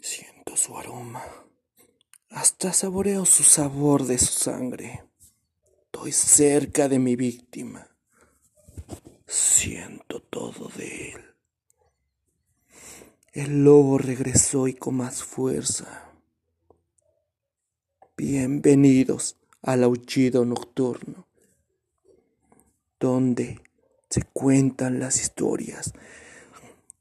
Siento su aroma. Hasta saboreo su sabor de su sangre. Estoy cerca de mi víctima. Siento todo de él. El lobo regresó y con más fuerza. Bienvenidos al aullido nocturno, donde se cuentan las historias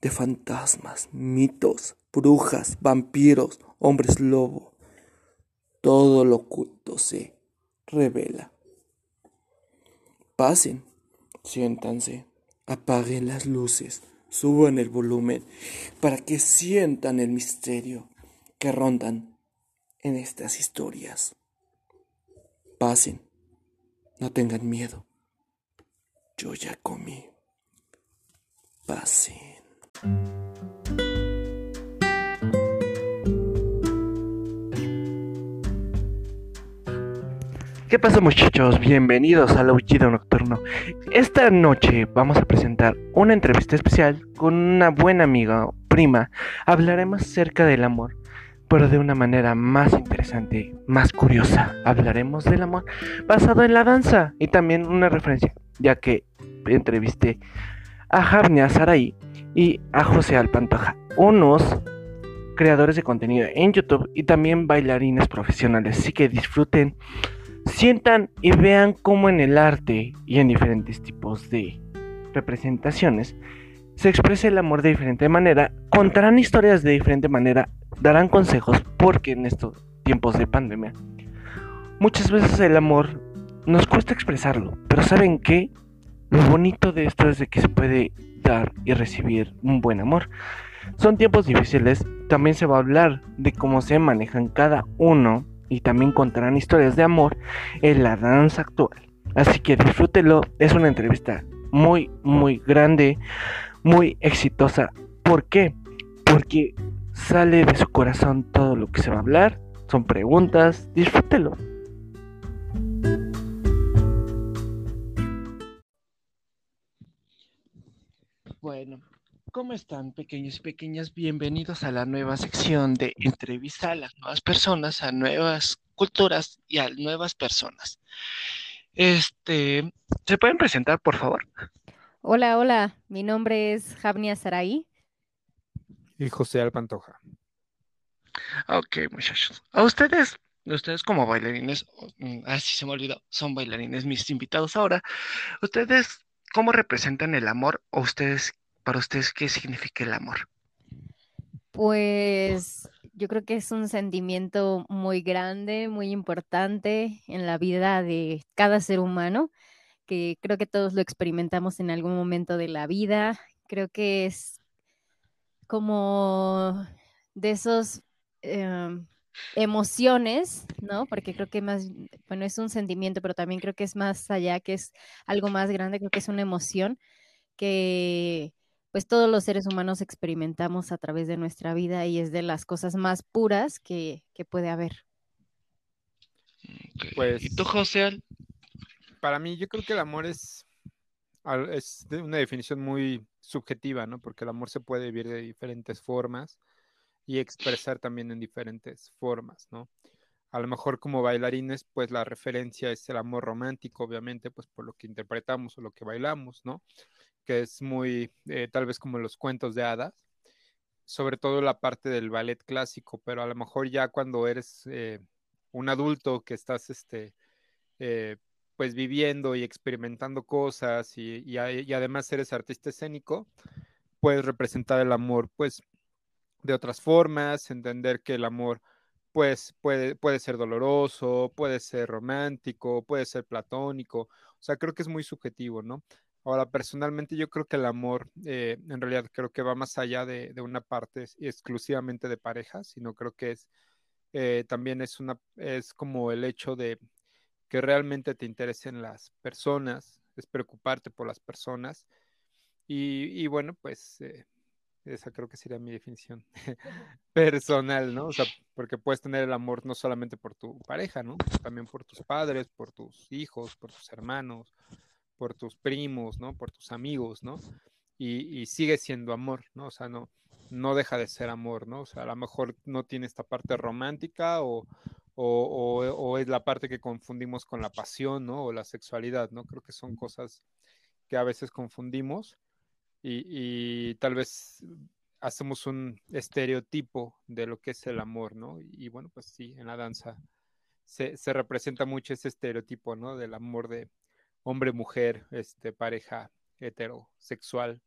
de fantasmas, mitos, brujas, vampiros, hombres lobo. Todo lo oculto se revela. Pasen, siéntanse, apaguen las luces, suban el volumen para que sientan el misterio que rondan en estas historias. Pasen, no tengan miedo. Yo ya comí. Pasen. ¿Qué pasa muchachos? Bienvenidos al Aullido Nocturno. Esta noche vamos a presentar una entrevista especial con una buena amiga, prima. Hablaremos acerca del amor, pero de una manera más interesante, más curiosa. Hablaremos del amor basado en la danza y también una referencia, ya que entrevisté a Javnia Saray y a José Alpantoja, unos creadores de contenido en YouTube y también bailarines profesionales. Así que disfruten sientan y vean cómo en el arte y en diferentes tipos de representaciones se expresa el amor de diferente manera, contarán historias de diferente manera, darán consejos porque en estos tiempos de pandemia muchas veces el amor nos cuesta expresarlo, pero ¿saben qué? Lo bonito de esto es de que se puede dar y recibir un buen amor. Son tiempos difíciles, también se va a hablar de cómo se manejan cada uno y también contarán historias de amor en la danza actual. Así que disfrútelo, es una entrevista muy, muy grande, muy exitosa. ¿Por qué? Porque sale de su corazón todo lo que se va a hablar, son preguntas, disfrútelo. Bueno, ¿Cómo están, pequeños y pequeñas? Bienvenidos a la nueva sección de entrevista a las nuevas personas, a nuevas culturas y a nuevas personas. Este, ¿se pueden presentar, por favor? Hola, hola. Mi nombre es Javnia Saray. Y José Alpantoja. Ok, muchachos. A ustedes, ustedes como bailarines, ah, sí se me olvidó, son bailarines mis invitados ahora. ¿Ustedes cómo representan el amor o ustedes para ustedes, ¿qué significa el amor? Pues yo creo que es un sentimiento muy grande, muy importante en la vida de cada ser humano, que creo que todos lo experimentamos en algún momento de la vida. Creo que es como de esos em, emociones, ¿no? Porque creo que más, bueno, es un sentimiento, pero también creo que es más allá, que es algo más grande, creo que es una emoción que pues todos los seres humanos experimentamos a través de nuestra vida y es de las cosas más puras que, puede haber. Pues, ¿Y tú, José? Para mí, yo creo que el amor es, es una definición muy subjetiva, ¿no? Porque el amor se puede vivir de diferentes formas y expresar también en diferentes formas, ¿no? A lo mejor como bailarines, pues la referencia es el amor romántico, obviamente, pues por lo que interpretamos o lo que bailamos, ¿no? que es muy, eh, tal vez como los cuentos de hadas, sobre todo la parte del ballet clásico, pero a lo mejor ya cuando eres eh, un adulto que estás, este, eh, pues viviendo y experimentando cosas y, y, además eres artista escénico, puedes representar el amor, pues, de otras formas, entender que el amor, pues, puede, puede ser doloroso, puede ser romántico, puede ser platónico, o sea, creo que es muy subjetivo, ¿no? Ahora, personalmente yo creo que el amor, eh, en realidad creo que va más allá de, una parte exclusivamente de pareja, sino creo que es eh, también es una, es como el hecho de que realmente te interesen las personas, es preocuparte por las personas. Y, bueno, pues eh, esa creo que sería mi definición personal, ¿no? O sea, porque puedes tener el amor no solamente por tu pareja, ¿no? También por tus padres, por tus hijos, por tus hermanos, por tus primos, ¿no? Por tus amigos, ¿no? Y, sigue siendo amor, ¿no? O sea, no, no deja de ser amor, ¿no? O sea, a lo mejor no tiene esta parte romántica o, o, es la parte que confundimos con la pasión, ¿no? O la sexualidad, ¿no? Creo que son cosas que a veces confundimos y, tal vez hacemos un estereotipo de lo que es el amor, ¿no? Y, bueno, pues sí, en la danza se, se, representa mucho ese estereotipo, ¿no? Del amor de hombre-mujer, este, pareja heterosexual,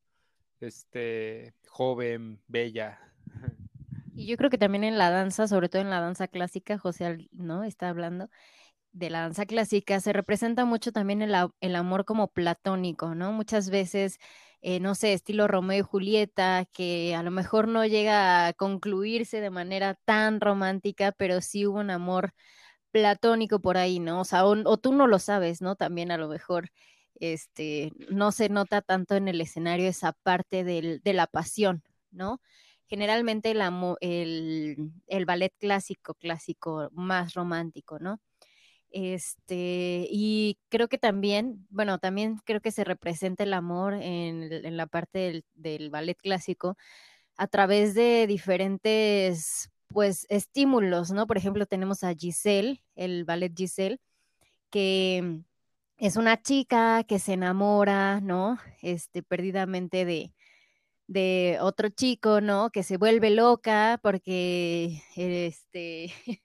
este, joven, bella. Y yo creo que también en la danza, sobre todo en la danza clásica, José, ¿no? Está hablando de la danza clásica, se representa mucho también el, amor como platónico, ¿no? Muchas veces, eh, no sé, estilo Romeo y Julieta, que a lo mejor no llega a concluirse de manera tan romántica, pero sí hubo un amor platónico por ahí, ¿no? O sea, o, tú no lo sabes, ¿no? También a lo mejor, este, no se nota tanto en el escenario esa parte del, de la pasión, ¿no? Generalmente el, el, el ballet clásico, clásico más romántico, ¿no? Este, y creo que también, bueno, también creo que se representa el amor en, la parte del, ballet clásico a través de diferentes, pues, estímulos, ¿no? Por ejemplo, tenemos a Giselle, el ballet Giselle, que es una chica que se enamora, ¿no? Este, perdidamente de, de otro chico, ¿no? Que se vuelve loca porque, este,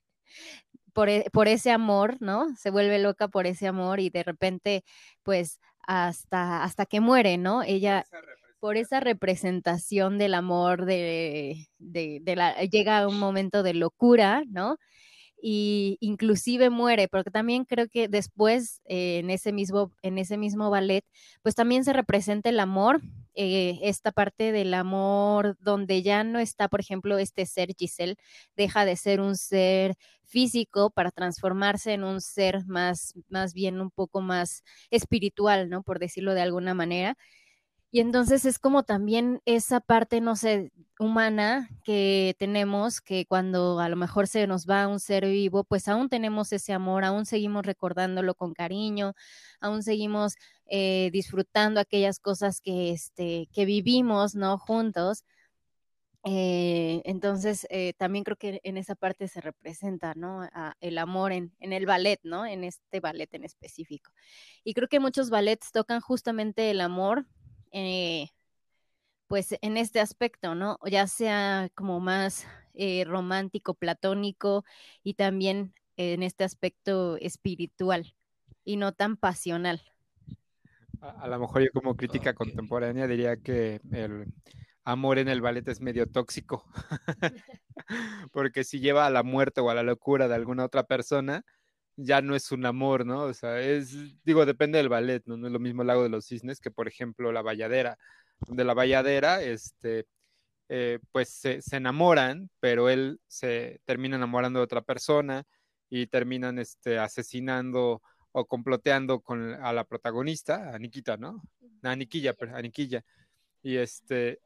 e, por, ese amor, ¿no? Se vuelve loca por ese amor y de repente, pues, hasta, hasta que muere, ¿no? Ella, por esa representación del amor, de, de, la, llega a un momento de locura, ¿no? Y inclusive muere, porque también creo que después eh, en, ese mismo, en ese mismo ballet, pues también se representa el amor, eh, esta parte del amor donde ya no está, por ejemplo, este ser Giselle, deja de ser un ser físico para transformarse en un ser más, más bien un poco más espiritual, ¿no? Por decirlo de alguna manera. Y entonces es como también esa parte, no sé, humana que tenemos, que cuando a lo mejor se nos va un ser vivo, pues aún tenemos ese amor, aún seguimos recordándolo con cariño, aún seguimos eh, disfrutando aquellas cosas que, este, que vivimos, ¿no? Juntos. Eh, entonces, eh, también creo que en esa parte se representa, ¿no? el amor en, en, el ballet, ¿no? En este ballet en específico. Y creo que muchos ballets tocan justamente el amor eh, pues en este aspecto, ¿no? Ya sea como más eh, romántico, platónico y también en este aspecto espiritual y no tan pasional. A, lo mejor yo como crítica contemporánea diría que el amor en el ballet es medio tóxico, porque si lleva a la muerte o a la locura de alguna otra persona, ya no es un amor, ¿no? O sea, es, digo, depende del ballet, ¿no? No es lo mismo el lago de los cisnes que, por ejemplo, la valladera, donde la valladera, este, eh, pues se, enamoran, pero él se termina enamorando de otra persona y terminan este, asesinando o comploteando con, a la protagonista, a Nikita, ¿no? A Niquilla, a Niquilla. Y este,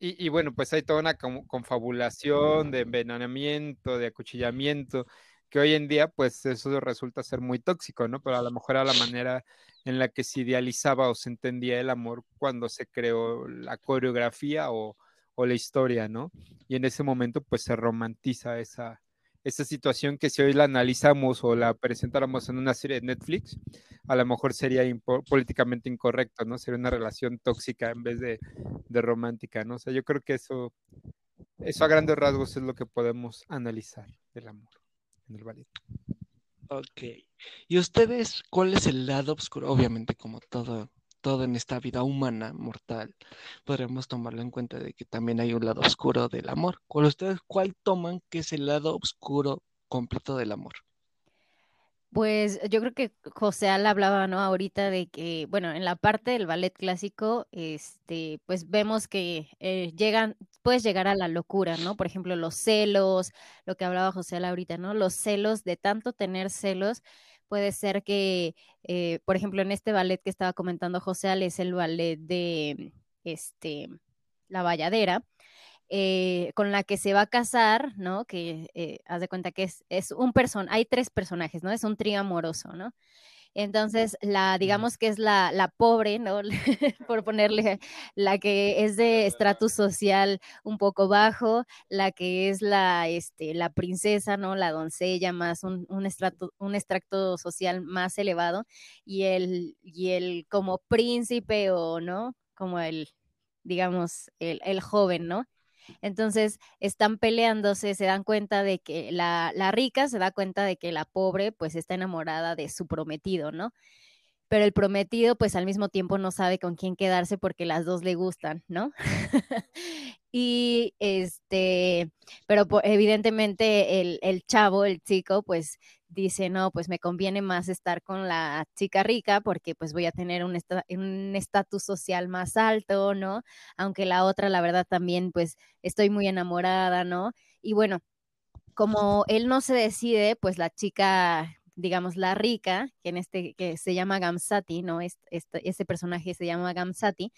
y, y, bueno, pues hay toda una confabulación de envenenamiento, de acuchillamiento, que hoy en día pues eso resulta ser muy tóxico, ¿no? Pero a lo mejor era la manera en la que se idealizaba o se entendía el amor cuando se creó la coreografía o, la historia, ¿no? Y en ese momento pues se romantiza esa, esa situación que si hoy la analizamos o la presentáramos en una serie de Netflix, a lo mejor sería políticamente incorrecto, ¿no? Sería una relación tóxica en vez de, de romántica, ¿no? O sea, yo creo que eso, eso a grandes rasgos es lo que podemos analizar del amor en el ballet. Ok. ¿Y ustedes cuál es el lado oscuro? Obviamente, como todo, todo en esta vida humana, mortal, podremos tomarlo en cuenta de que también hay un lado oscuro del amor. ¿Cuál ustedes cuál toman que es el lado oscuro completo del amor? Pues yo creo que José Al hablaba, ¿no? Ahorita de que, bueno, en la parte del ballet clásico, este, pues vemos que eh, llegan, puedes llegar a la locura, ¿no? Por ejemplo, los celos, lo que hablaba José Al ahorita, ¿no? Los celos, de tanto tener celos, puede ser que, eh, por ejemplo, en este ballet que estaba comentando José Al, es el ballet de, este, La Valladera, eh, con la que se va a casar, ¿no? Que eh, haz de cuenta que es, es un person, hay tres personajes, ¿no? Es un trío amoroso, ¿no? Entonces, la, digamos que es la, la pobre, ¿no? Por ponerle la que es de estratus social un poco bajo, la que es la, este, la princesa, ¿no? La doncella más un, un, estrato, un extracto social más elevado, y el, y el como príncipe o, ¿no? Como el, digamos, el, el joven, ¿no? Entonces están peleándose, se dan cuenta de que la, la, rica se da cuenta de que la pobre pues está enamorada de su prometido, ¿no? Pero el prometido pues al mismo tiempo no sabe con quién quedarse porque las dos le gustan, ¿no? y este, pero evidentemente el, el chavo, el chico, pues dice, no, pues me conviene más estar con la chica rica porque pues voy a tener un estatus social más alto, ¿no? Aunque la otra, la verdad, también pues estoy muy enamorada, ¿no? Y bueno, como él no se decide, pues la chica digamos, la rica, que en este, que se llama Gamsati, ¿no? Este, ese personaje se llama Gamsati.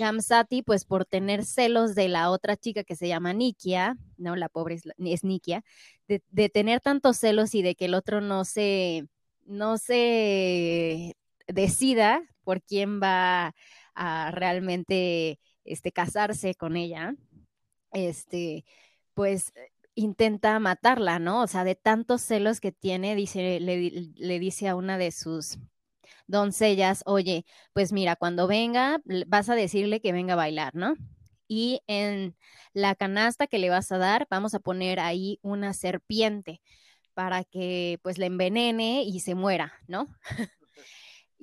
Gamsati, pues por tener celos de la otra chica que se llama Nikia, ¿no? La pobre es, Nikia, de, de, tener tantos celos y de que el otro no se, no se decida por quién va a realmente este, casarse con ella, este, pues intenta matarla, ¿no? O sea, de tantos celos que tiene, dice, le, le dice a una de sus doncellas, oye, pues mira, cuando venga, vas a decirle que venga a bailar, ¿no? Y en la canasta que le vas a dar, vamos a poner ahí una serpiente para que pues le envenene y se muera, ¿no?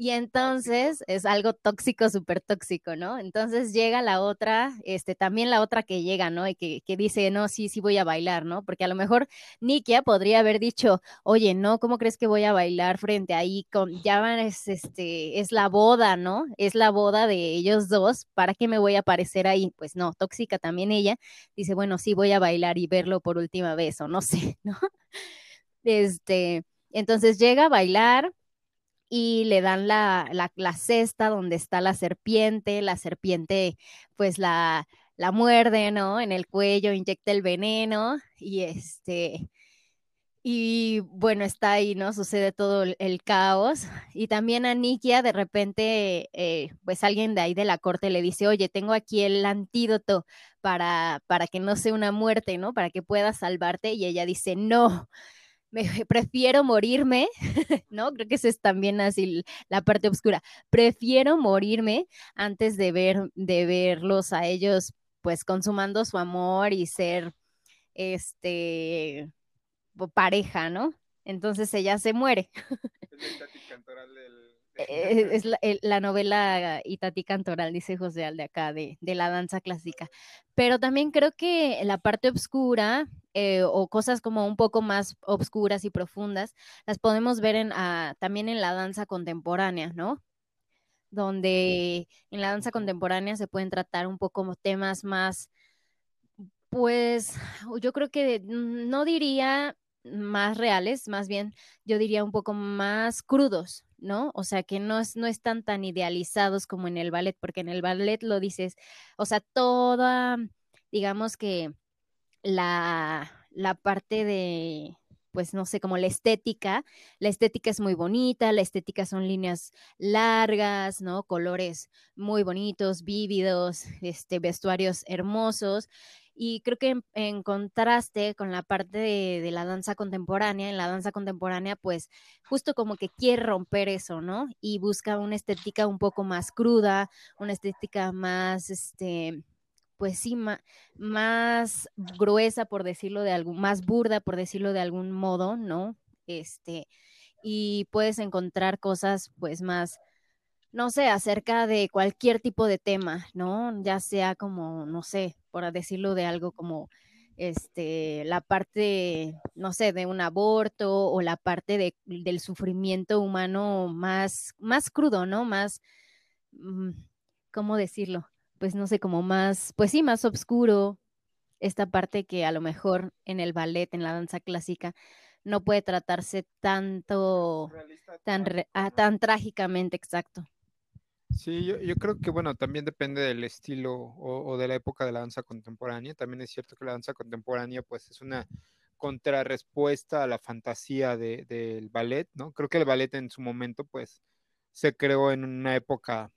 Y entonces es algo tóxico, súper tóxico, ¿no? Entonces llega la otra, este, también la otra que llega, ¿no? Y que, que, dice, no, sí, sí voy a bailar, ¿no? Porque a lo mejor Nikia podría haber dicho, oye, no, ¿cómo crees que voy a bailar frente ahí con, ya van, es, este, es la boda, ¿no? Es la boda de ellos dos, ¿para qué me voy a aparecer ahí? Pues no, tóxica también ella, dice, bueno, sí voy a bailar y verlo por última vez, o no sé, ¿no? Este, entonces llega a bailar y le dan la, la, cesta donde está la serpiente, la serpiente pues la, la muerde, ¿no? En el cuello, inyecta el veneno y este, y bueno, está ahí, ¿no? Sucede todo el, caos. Y también a Nikia, de repente, eh, pues alguien de ahí de la corte le dice, oye, tengo aquí el antídoto para, para que no sea una muerte, ¿no? Para que puedas salvarte. Y ella dice, no, me prefiero morirme, ¿no? Creo que esa es también así la parte oscura. Prefiero morirme antes de ver, de verlos a ellos, pues consumando su amor y ser, este, pareja, ¿no? Entonces ella se muere. la, la, novela Itati Cantoral, dice José Al de acá, de, de, la danza clásica. Pero también creo que la parte oscura eh, o cosas como un poco más obscuras y profundas, las podemos ver en, ah, también en la danza contemporánea, ¿no? Donde en la danza contemporánea se pueden tratar un poco temas más, pues yo creo que no diría más reales, más bien yo diría un poco más crudos, ¿no? O sea, que no, es, no están tan idealizados como en el ballet, porque en el ballet lo dices, o sea, toda, digamos que la, la parte de, pues no sé, como la estética. La estética es muy bonita, la estética son líneas largas, ¿no? Colores muy bonitos, vívidos, este, vestuarios hermosos. Y creo que en, contraste con la parte de, la danza contemporánea, en la danza contemporánea, pues justo como que quiere romper eso, ¿no? Y busca una estética un poco más cruda, una estética más, este, pues sí, más gruesa, por decirlo de algún, más burda, por decirlo de algún modo, ¿no? Este, y puedes encontrar cosas, pues, más, no sé, acerca de cualquier tipo de tema, ¿no? Ya sea como, no sé, por decirlo de algo como, este, la parte, no sé, de un aborto o la parte de, del sufrimiento humano más, más crudo, ¿no? Más, mm, ¿cómo decirlo? pues no sé, como más, pues sí, más oscuro, esta parte que a lo mejor en el ballet, en la danza clásica, no puede tratarse tanto, tan, ah, tan trágicamente, exacto. Sí, yo, yo, creo que, bueno, también depende del estilo o, de la época de la danza contemporánea. También es cierto que la danza contemporánea, pues, es una contrarrespuesta a la fantasía del ballet, ¿no? Creo que el ballet en su momento, pues, se creó en una época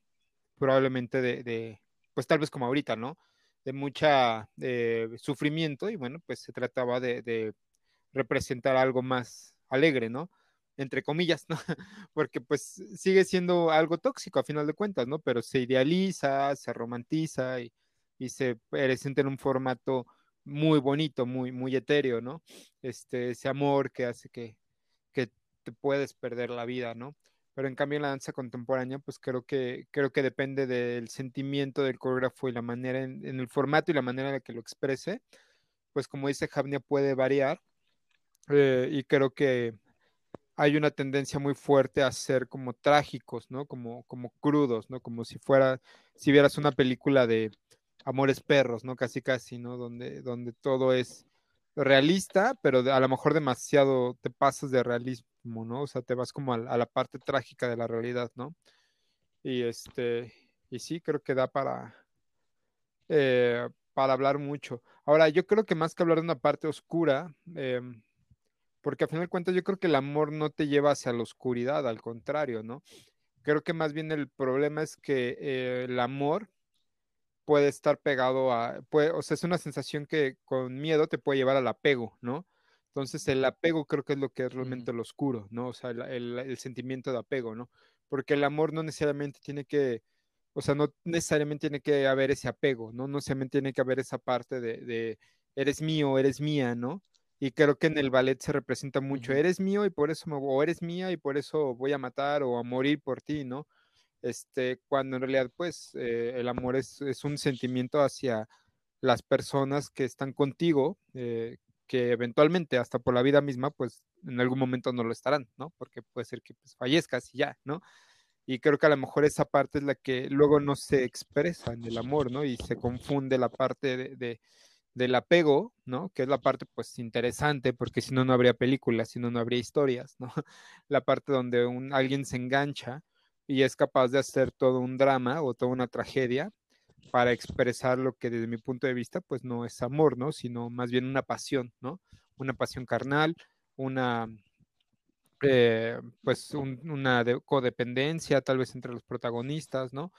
probablemente de, pues tal vez como ahorita, ¿no? De mucha eh, sufrimiento y bueno, pues se trataba de, representar algo más alegre, ¿no? Entre comillas, ¿no? Porque pues sigue siendo algo tóxico a final de cuentas, ¿no? Pero se idealiza, se romantiza y, se presenta en un formato muy bonito, muy, etéreo, ¿no? Este, ese amor que hace que, que te puedes perder la vida, ¿no? Pero en cambio la danza contemporánea, pues creo que, creo que depende del sentimiento del coreógrafo y la manera, en, el formato y la manera en la que lo exprese, pues como dice Javnia, puede variar. Eh, y creo que hay una tendencia muy fuerte a ser como trágicos, ¿no? Como, como crudos, ¿no? Como si fuera, si vieras una película de, Amores Perros, ¿no? Casi, casi, ¿no? Donde, donde todo es realista, pero a lo mejor demasiado te pasas de realismo, ¿no? O sea, te vas como a, la parte trágica de la realidad, ¿no? Y este, y sí, creo que da para, eh, para hablar mucho. Ahora, yo creo que más que hablar de una parte oscura, em, porque a final de cuentas yo creo que el amor no te lleva hacia la oscuridad, al contrario, ¿no? Creo que más bien el problema es que eh, el amor puede estar pegado a, puede, o sea, es una sensación que con miedo te puede llevar al apego, ¿no? Entonces el apego creo que es lo que es realmente lo oscuro, ¿no? O sea, el, sentimiento de apego, ¿no? Porque el amor no necesariamente tiene que, o sea, no necesariamente tiene que haber ese apego, ¿no? No necesariamente tiene que haber esa parte de, de eres mío, eres mía, ¿no? Y creo que en el ballet se representa mucho, eres mío y por eso me, o eres mía y por eso voy a matar o a morir por ti, ¿no? este, cuando en realidad pues eh, el amor es, un sentimiento hacia las personas que están contigo, eh, que eventualmente hasta por la vida misma pues en algún momento no lo estarán, ¿no? Porque puede ser que pues, fallezcas y ya, ¿no? Y creo que a lo mejor esa parte es la que luego no se expresa en el amor, ¿no? Y se confunde la parte de, del apego, ¿no? Que es la parte pues interesante, porque si no, no habría películas, si no, no habría historias, ¿no? La parte donde un, alguien se engancha y es capaz de hacer todo un drama o toda una tragedia para expresar lo que desde mi punto de vista pues no es amor, ¿no? Sino más bien una pasión, ¿no? Una pasión carnal, una eh, pues una codependencia tal vez entre los protagonistas, ¿no?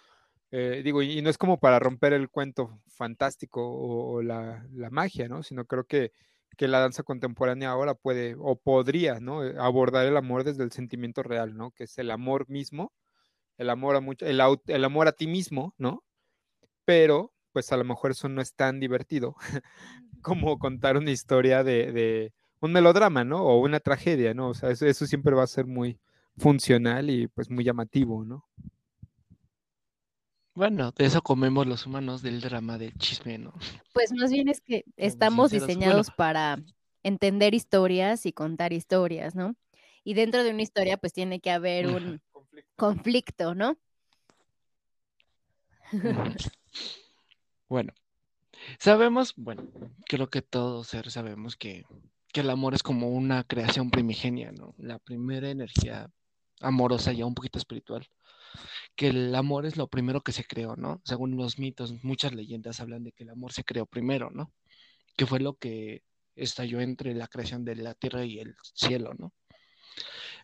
Eh, digo, y, no es como para romper el cuento fantástico o, la, la, magia, ¿no? Sino creo que, que, la danza contemporánea ahora puede o podría, ¿no? Abordar el amor desde el sentimiento real, ¿no? Que es el amor mismo el amor a mucho, el, el amor a ti mismo, ¿no? Pero, pues a lo mejor eso no es tan divertido como contar una historia de, un melodrama, ¿no? O una tragedia, ¿no? O sea, eso, eso siempre va a ser muy funcional y pues muy llamativo, ¿no? Bueno, de eso comemos los humanos del drama del chisme, ¿no? Pues más bien es que estamos diseñados para entender historias y contar historias, ¿no? Y dentro de una historia, pues tiene que haber un, conflicto, ¿no? bueno, sabemos, bueno, creo que todos sabemos que, que el amor es como una creación primigenia, ¿no? La primera energía amorosa ya un poquito espiritual que el amor es lo primero que se creó, ¿no? Según los mitos, muchas leyendas hablan de que el amor se creó primero, ¿no? Que fue lo que estalló entre la creación de la tierra y el cielo, ¿no?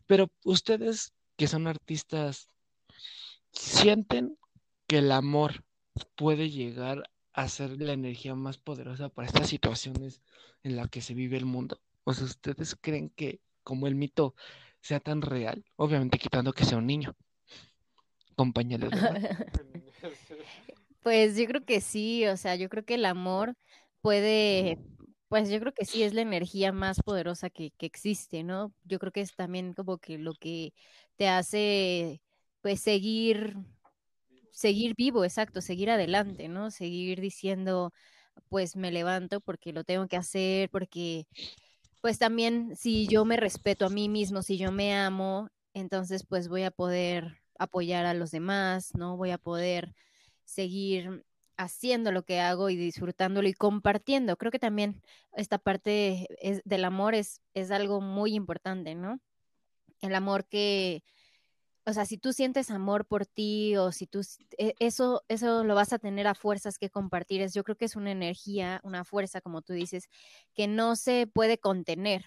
Pero ustedes que son artistas, sienten que el amor puede llegar a ser la energía más poderosa para estas situaciones en las que se vive el mundo? O sea, ¿ustedes creen que como el mito sea tan real? Obviamente quitando que sea un niño. Pues yo creo que sí, o sea, yo creo que el amor puede pues yo creo que sí es la energía más poderosa que, existe, ¿no? Yo creo que es también como que lo que te hace, pues, seguir, seguir vivo, exacto, seguir adelante, ¿no? Seguir diciendo, pues, me levanto porque lo tengo que hacer, porque, pues, también si yo me respeto a mí mismo, si yo me amo, entonces, pues, voy a poder apoyar a los demás, ¿no? Voy a poder seguir haciendo lo que hago y disfrutándolo y compartiendo. Creo que también esta parte del amor es, es algo muy importante, ¿no? El amor que, o sea, si tú sientes amor por ti o si tú, e, eso, eso lo vas a tener a fuerzas que compartir, es, yo creo que es una energía, una fuerza, como tú dices, que no se puede contener,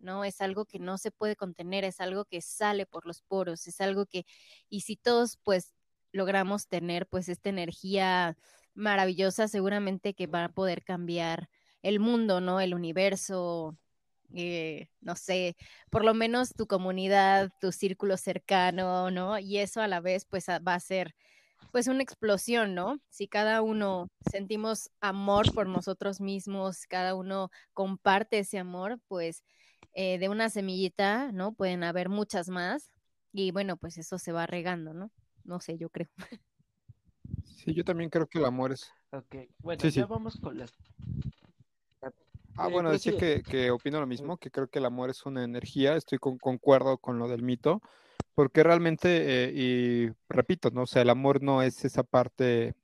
¿no? Es algo que no se puede contener, es algo que sale por los poros, es algo que, y si todos pues logramos tener pues esta energía maravillosa, seguramente que va a poder cambiar el mundo, ¿no? El universo, eh, no sé, por lo menos tu comunidad, tu círculo cercano, ¿no? Y eso a la vez pues va a ser pues una explosión, ¿no? Si cada uno sentimos amor por nosotros mismos, cada uno comparte ese amor, pues eh, de una semillita, ¿no? Pueden haber muchas más y bueno, pues eso se va regando, ¿no? No sé, yo creo. Sí, yo también creo que el amor es... Ok, bueno, ya vamos con las Ah, eh, bueno, decía que, que, opino lo mismo, que creo que el amor es una energía, estoy con, concuerdo con lo del mito, porque realmente, eh, y repito, ¿no? O sea, el amor no es esa parte,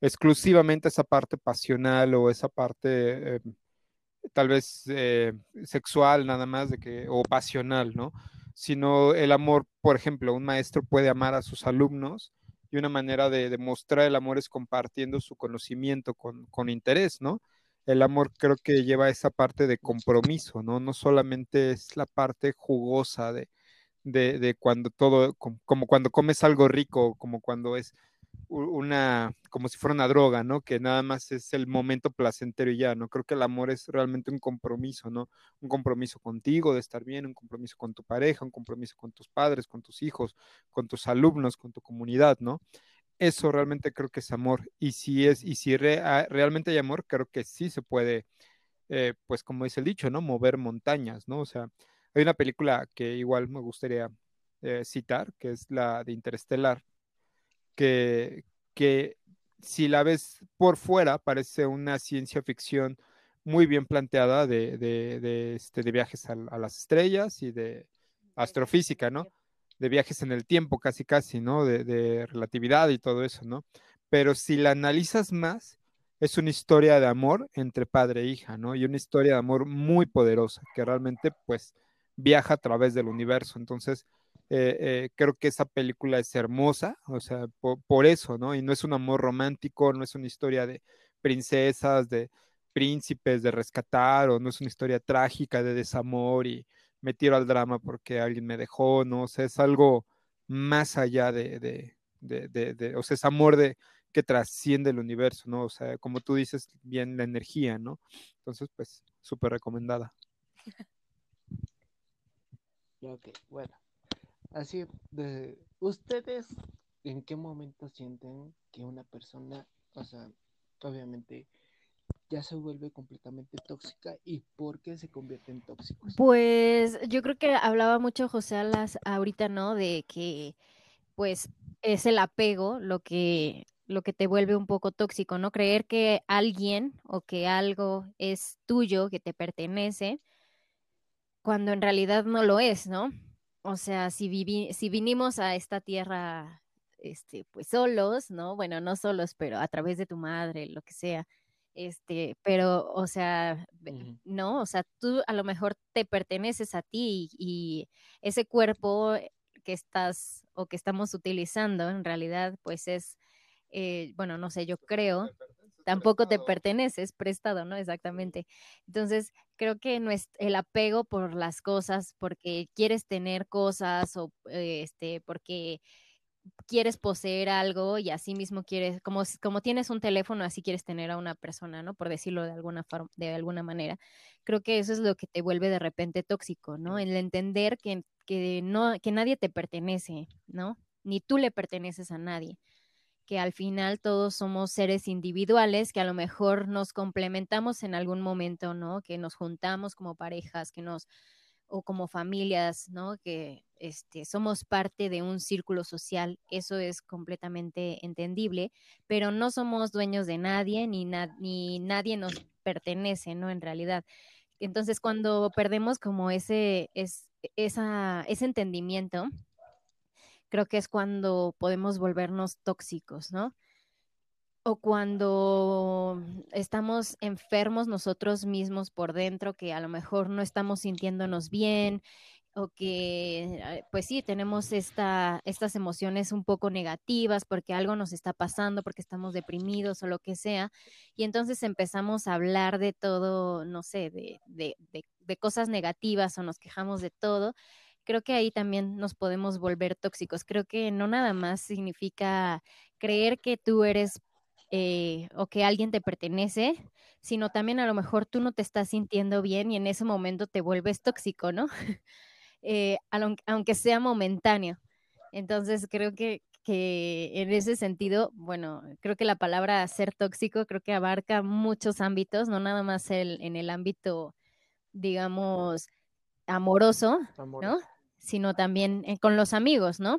exclusivamente esa parte pasional o esa parte eh, tal vez sexual nada más, de que, o pasional, ¿no? Sino el amor, por ejemplo, un maestro puede amar a sus alumnos y una manera de demostrar el amor es compartiendo su conocimiento con, con interés, ¿no? el amor creo que lleva esa parte de compromiso, ¿no? No solamente es la parte jugosa de, de, cuando todo, como, cuando comes algo rico, como cuando es una, como si fuera una droga, ¿no? Que nada más es el momento placentero y ya, ¿no? Creo que el amor es realmente un compromiso, ¿no? Un compromiso contigo de estar bien, un compromiso con tu pareja, un compromiso con tus padres, con tus hijos, con tus alumnos, con tu comunidad, ¿no? eso realmente creo que es amor. Y si es, y si ah, realmente hay amor, creo que sí se puede, eh, pues como dice el dicho, ¿no? Mover montañas, ¿no? O sea, hay una película que igual me gustaría eh, citar, que es la de Interestelar, que, que si la ves por fuera parece una ciencia ficción muy bien planteada de, de, de, este, de viajes a, a, las estrellas y de astrofísica, ¿no? de viajes en el tiempo, casi casi, ¿no? De, relatividad y todo eso, ¿no? Pero si la analizas más, es una historia de amor entre padre e hija, ¿no? Y una historia de amor muy poderosa, que realmente, pues, viaja a través del universo. Entonces, eh, eh, creo que esa película es hermosa, o sea, por, eso, ¿no? Y no es un amor romántico, no es una historia de princesas, de príncipes, de rescatar, o no es una historia trágica de desamor y, me tiro al drama porque alguien me dejó, ¿no? O sea, es algo más allá de, de, o sea, es amor de que trasciende el universo, ¿no? O sea, como tú dices, bien la energía, ¿no? Entonces, pues, súper recomendada. Ok, bueno. Así, de, ¿ustedes en qué momento sienten que una persona, o sea, obviamente ya se vuelve completamente tóxica y por qué se convierte en tóxico? Pues yo creo que hablaba mucho José Alas ahorita, ¿no? De que pues es el apego lo que lo que te vuelve un poco tóxico, ¿no? Creer que alguien o que algo es tuyo, que te pertenece, cuando en realidad no lo es, ¿no? O sea, si, si vinimos a esta tierra, este, pues solos, ¿no? Bueno, no solos, pero a través de tu madre, lo que sea, este, pero, o sea, no, o sea, tú a lo mejor te perteneces a ti y, ese cuerpo que estás o que estamos utilizando en realidad, pues es, eh, bueno, no sé, yo creo, tampoco te perteneces, prestado, ¿no? Exactamente. Entonces, creo que no es el apego por las cosas, porque quieres tener cosas o este, porque quieres poseer algo y así mismo quieres, como, como tienes un teléfono, así quieres tener a una persona, ¿no? Por decirlo de alguna, forma, de alguna manera. Creo que eso es lo que te vuelve de repente tóxico, ¿no? El entender que, que, no, que nadie te pertenece, ¿no? Ni tú le perteneces a nadie. Que al final todos somos seres individuales que a lo mejor nos complementamos en algún momento, ¿no? Que nos juntamos como parejas, que nos o como familias, ¿no? Que este, somos parte de un círculo social, eso es completamente entendible, pero no somos dueños de nadie ni, ni nadie nos pertenece, ¿no? En realidad. Entonces, cuando perdemos como ese, es, esa, ese entendimiento, creo que es cuando podemos volvernos tóxicos, ¿no? o cuando estamos enfermos nosotros mismos por dentro, que a lo mejor no estamos sintiéndonos bien, o que, ah, pues sí, tenemos esta, estas emociones un poco negativas porque algo nos está pasando, porque estamos deprimidos o lo que sea, y entonces empezamos a hablar de todo, no sé, de, de, de, cosas negativas o nos quejamos de todo, creo que ahí también nos podemos volver tóxicos. Creo que no nada más significa creer que tú eres eh, o que alguien te pertenece, sino también a lo mejor tú no te estás sintiendo bien y en ese momento te vuelves tóxico, ¿no? Eh, aunque sea momentáneo. Entonces creo que, en ese sentido, bueno, creo que la palabra ser tóxico creo que abarca muchos ámbitos, no nada más el, en el ámbito, digamos, amoroso, ¿no? Sino también eh, con los amigos, ¿no?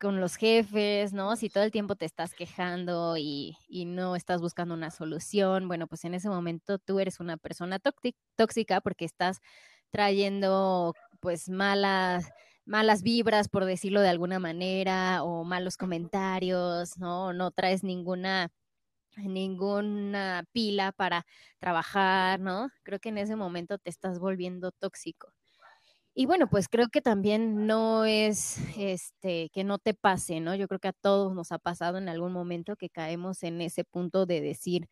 Con los jefes, ¿no? Si todo el tiempo te estás quejando y, y no estás buscando una solución, bueno, pues en ese momento tú eres una persona tóxica porque estás trayendo pues malas malas vibras, por decirlo de alguna manera, o malos comentarios, ¿no? No traes ninguna ninguna pila para trabajar, ¿no? Creo que en ese momento te estás volviendo tóxico. Y bueno, pues creo que también no es este que no te pase, ¿no? Yo creo que a todos nos ha pasado en algún momento que caemos en ese punto de decir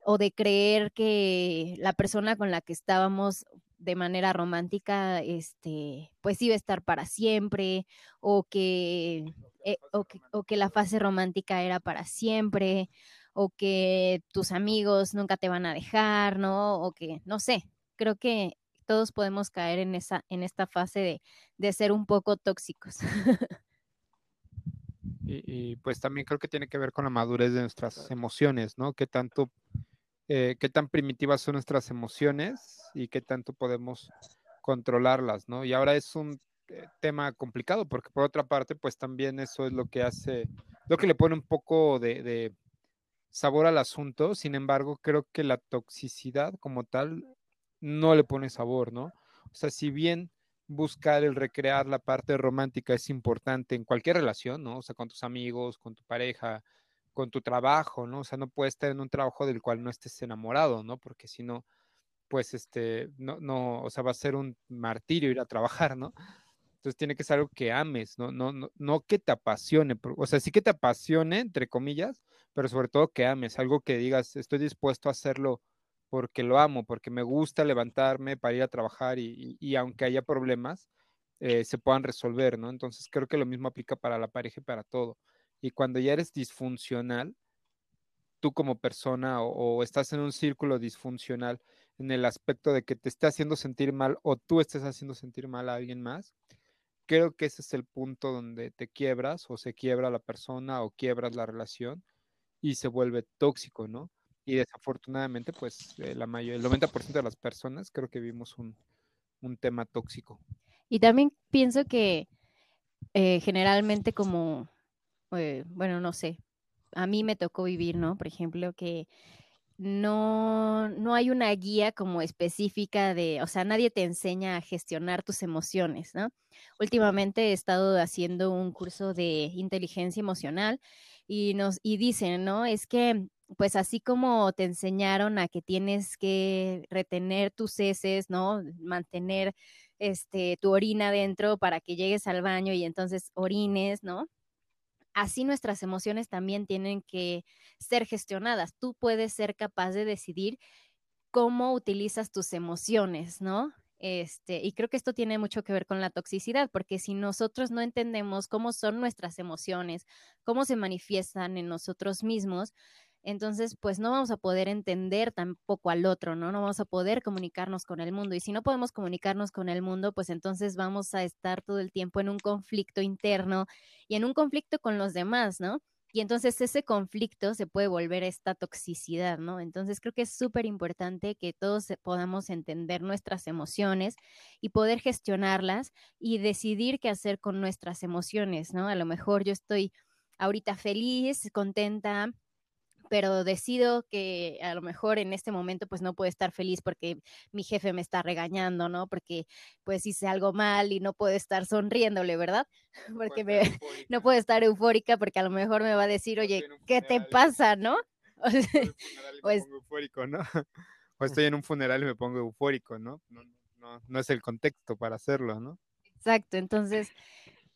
o de creer que la persona con la que estábamos de manera romántica, este, pues iba a estar para siempre, o que, eh, o que, o que la fase romántica era para siempre, o que tus amigos nunca te van a dejar, ¿no? O que, no sé, creo que todos podemos caer en, esa, en esta fase de, de ser un poco tóxicos. Y, y, pues también creo que tiene que ver con la madurez de nuestras emociones, ¿no? ¿Qué tanto eh, qué tan primitivas son nuestras emociones y qué tanto podemos controlarlas, ¿no? Y ahora es un eh, tema complicado porque por otra parte, pues también eso es lo que hace, lo que le pone un poco de, de sabor al asunto, sin embargo, creo que la toxicidad como tal no le pone sabor, ¿no? O sea, si bien buscar el recrear la parte romántica es importante en cualquier relación, ¿no? O sea, con tus amigos, con tu pareja, con tu trabajo, ¿no? O sea, no puedes estar en un trabajo del cual no estés enamorado, ¿no? Porque si no, pues, este, no, no, o sea, va a ser un martirio ir a trabajar, ¿no? Entonces tiene que ser algo que ames, ¿no? No, no, no que te apasione, o sea, sí que te apasione, entre comillas, pero sobre todo que ames, algo que digas, estoy dispuesto a hacerlo porque lo amo, porque me gusta levantarme para ir a trabajar y, aunque haya problemas, eh, se puedan resolver, ¿no? Entonces creo que lo mismo aplica para la pareja y para todo. Y cuando ya eres disfuncional, tú como persona o, estás en un círculo disfuncional en el aspecto de que te esté haciendo sentir mal o tú estés haciendo sentir mal a alguien más, creo que ese es el punto donde te quiebras o se quiebra la persona o quiebras la relación y se vuelve tóxico, ¿no? Y desafortunadamente, pues eh, la mayor, el 90% de las personas creo que vimos un, un tema tóxico. Y también pienso que eh, generalmente como eh, bueno, no sé, a mí me tocó vivir, ¿no? Por ejemplo, que no, no hay una guía como específica de, o sea, nadie te enseña a gestionar tus emociones, ¿no? Últimamente he estado haciendo un curso de inteligencia emocional y nos, y dicen, ¿no? Es que, pues así como te enseñaron a que tienes que retener tus heces, ¿no? Mantener este, tu orina dentro para que llegues al baño y entonces orines, ¿no? así nuestras emociones también tienen que ser gestionadas. Tú puedes ser capaz de decidir cómo utilizas tus emociones, ¿no? Este, y creo que esto tiene mucho que ver con la toxicidad, porque si nosotros no entendemos cómo son nuestras emociones, cómo se manifiestan en nosotros mismos, entonces pues no vamos a poder entender tampoco al otro, ¿no? No vamos a poder comunicarnos con el mundo. Y si no podemos comunicarnos con el mundo, pues entonces vamos a estar todo el tiempo en un conflicto interno y en un conflicto con los demás, ¿no? Y entonces ese conflicto se puede volver esta toxicidad, ¿no? Entonces creo que es súper importante que todos podamos entender nuestras emociones y poder gestionarlas y decidir qué hacer con nuestras emociones, ¿no? A lo mejor yo estoy ahorita feliz, contenta, pero decido que a lo mejor en este momento pues no puedo estar feliz porque mi jefe me está regañando, ¿no? Porque pues hice algo mal y no puedo estar sonriéndole, ¿verdad? Porque no puedo estar eufórica porque a lo mejor me va a decir, oye, ¿qué te pasa, no? pues, eufórico, ¿no? O estoy en un funeral y me pongo eufórico, ¿no? No, no, es el contexto para hacerlo, ¿no? Exacto, entonces,